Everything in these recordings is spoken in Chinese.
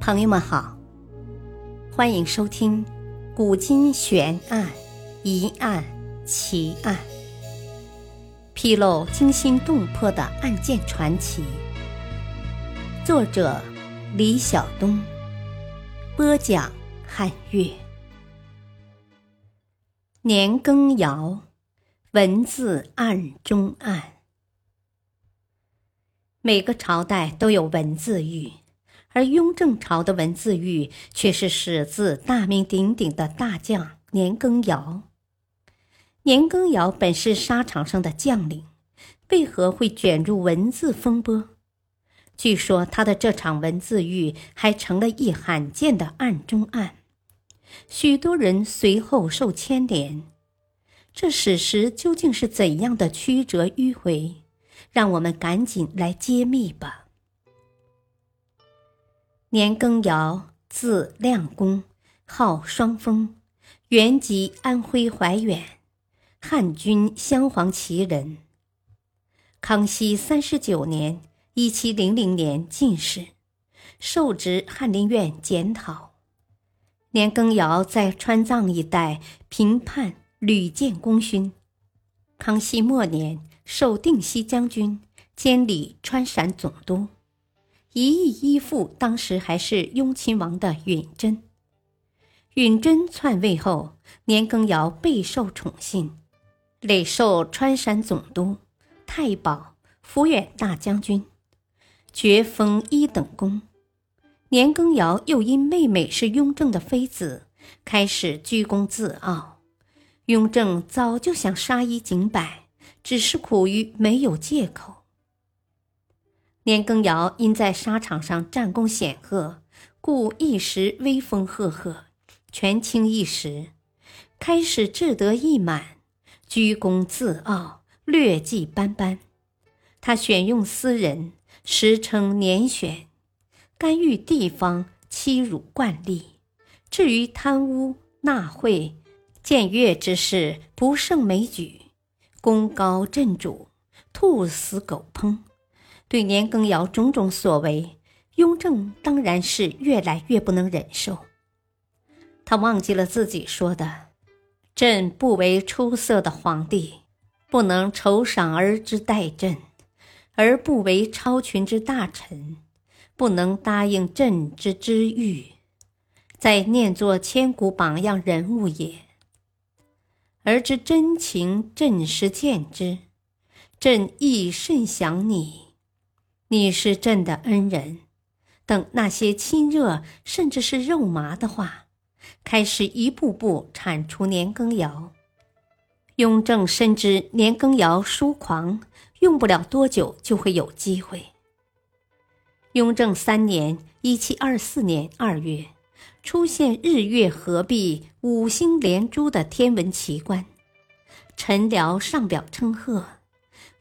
朋友们好，欢迎收听《古今悬案、疑案、奇案》，披露惊心动魄的案件传奇。作者：李晓东，播讲：汉月。年羹尧，文字案中案。每个朝代都有文字狱。而雍正朝的文字狱却是始自大名鼎鼎的大将年羹尧。年羹尧本是沙场上的将领，为何会卷入文字风波？据说他的这场文字狱还成了一罕见的案中案，许多人随后受牵连。这史实究竟是怎样的曲折迂回？让我们赶紧来揭秘吧。年羹尧，字亮公，号双峰，原籍安徽怀远，汉军镶黄旗人。康熙三十九年（一七零零年）进士，受职翰林院检讨。年羹尧在川藏一带平叛，屡建功勋。康熙末年，授定西将军，兼理川陕总督。一意依附当时还是雍亲王的允贞。允贞篡位后，年羹尧备受宠幸，累授川陕总督、太保、抚远大将军，爵封一等公。年羹尧又因妹妹是雍正的妃子，开始居功自傲。雍正早就想杀一儆百，只是苦于没有借口。年羹尧因在沙场上战功显赫，故一时威风赫赫，权倾一时，开始志得意满，居功自傲，劣迹斑斑。他选用私人，时称年选，干预地方，欺辱惯例。至于贪污纳贿、僭越之事，不胜枚举，功高震主，兔死狗烹。对年羹尧种种所为，雍正当然是越来越不能忍受。他忘记了自己说的：“朕不为出色的皇帝，不能酬赏儿之待朕；而不为超群之大臣，不能答应朕之知遇。在念作千古榜样人物也。而之真情，朕实见之，朕亦甚想你。”你是朕的恩人，等那些亲热甚至是肉麻的话，开始一步步铲除年羹尧。雍正深知年羹尧疏狂，用不了多久就会有机会。雍正三年（一七二四年）二月，出现日月合璧、五星连珠的天文奇观，臣僚上表称贺。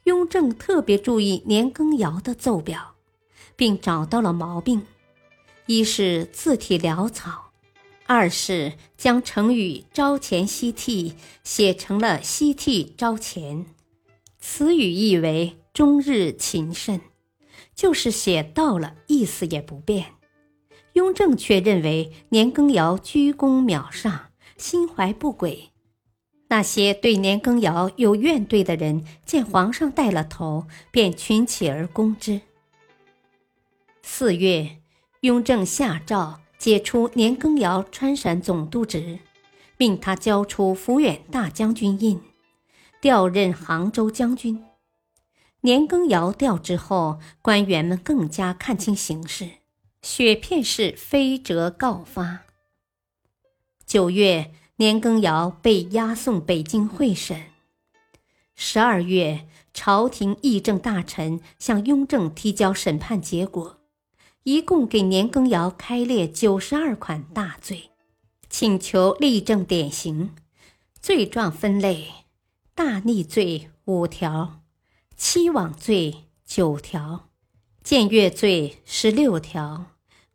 雍正特别注意年羹尧的奏表，并找到了毛病：一是字体潦草，二是将成语“朝前夕替”写成了“夕替朝前”，词语意为“终日勤慎”，就是写到了，意思也不变。雍正却认为年羹尧居功秒上，心怀不轨。那些对年羹尧有怨怼的人，见皇上带了头，便群起而攻之。四月，雍正下诏解除年羹尧川陕总督职，命他交出抚远大将军印，调任杭州将军。年羹尧调职后，官员们更加看清形势，雪片式飞折告发。九月。年羹尧被押送北京会审。十二月，朝廷议政大臣向雍正提交审判结果，一共给年羹尧开列九十二款大罪，请求立正典刑。罪状分类：大逆罪五条，欺罔罪九条，僭越罪十六条，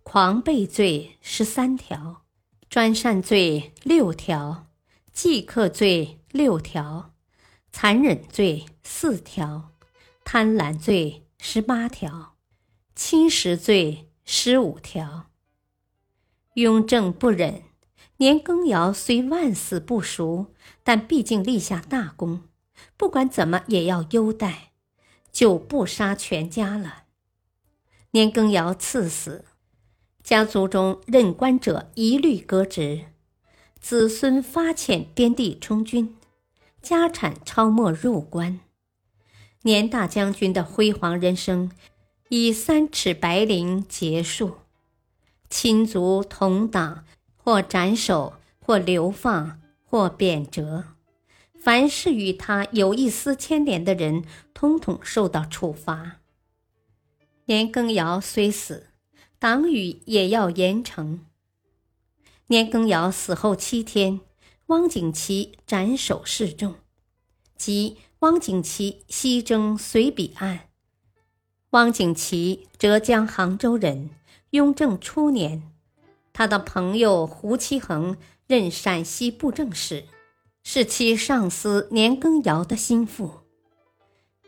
狂悖罪十三条。专擅罪六条，忌克罪六条，残忍罪四条，贪婪罪十八条，侵蚀罪十五条。雍正不忍，年羹尧虽万死不赎，但毕竟立下大功，不管怎么也要优待，就不杀全家了。年羹尧赐死，家族中任官者一律革职，子孙发遣边地充军，家产超没入关。年大将军的辉煌人生以三尺白绫结束，亲族同党或斩首，或流放，或贬谪，凡是与他有一丝牵连的人，通统受到处罚。年羹尧虽死，党羽也要严惩。年羹尧死后七天，汪景祺斩首示众，即。汪景祺西征随笔案。汪景祺，浙江杭州人。雍正初年，他的朋友胡其恒任陕西布政使，是其上司年羹尧的心腹。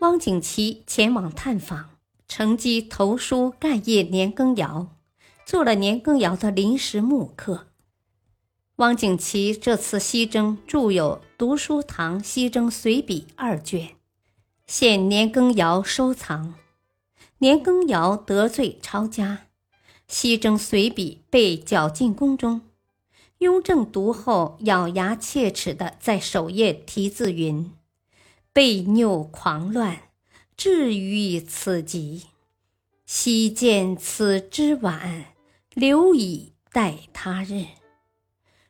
汪景祺前往探访，乘机投书干谒年羹尧，做了年羹尧的临时幕客。汪景祺这次西征著有《读书堂西征随笔》二卷，现年羹尧收藏。年羹尧得罪抄家，西征随笔被绞进宫中。雍正读后，咬牙切齿地在首页题字云：“悖拗狂乱，至于此极。惜见此之晚，留以待他日。”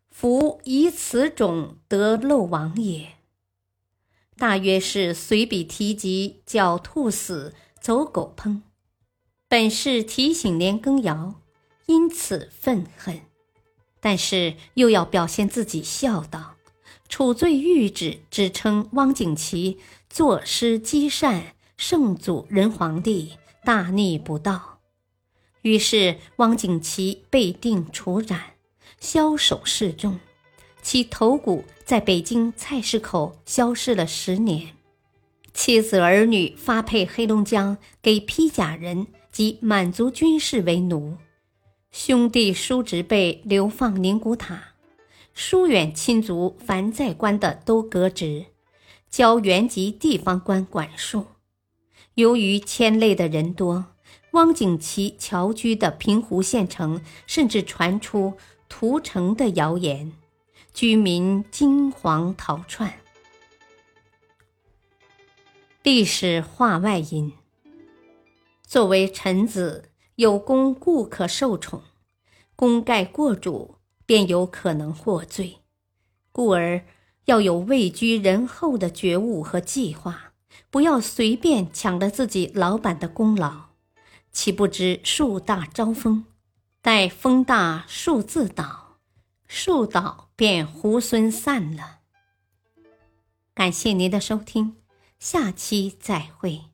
夫以此种得漏亡也。大约是随笔提及狡兔死，走狗烹，本是提醒年羹尧，因此愤恨，但是又要表现自己孝道，处罪谕旨，指称汪景祺作诗积善，圣祖仁皇帝大逆不道，于是汪景祺被定处斩。枭首示众，其头骨在北京菜市口消失了十年，妻子儿女发配黑龙江给披甲人及满族军士为奴，兄弟叔侄辈流放宁古塔，疏远亲族凡在官的都革职，交原籍地方官管束。由于牵累的人多，汪景祺侨居的平湖县城甚至传出。屠城的谣言，居民惊惶逃窜。历史话外音：作为臣子，有功故可受宠，功盖过主，便有可能获罪。故而要有位居人后的觉悟和计划，不要随便抢了自己老板的功劳，岂不知树大招风？待风大树自倒，树倒便猢狲散了。感谢您的收听，下期再会。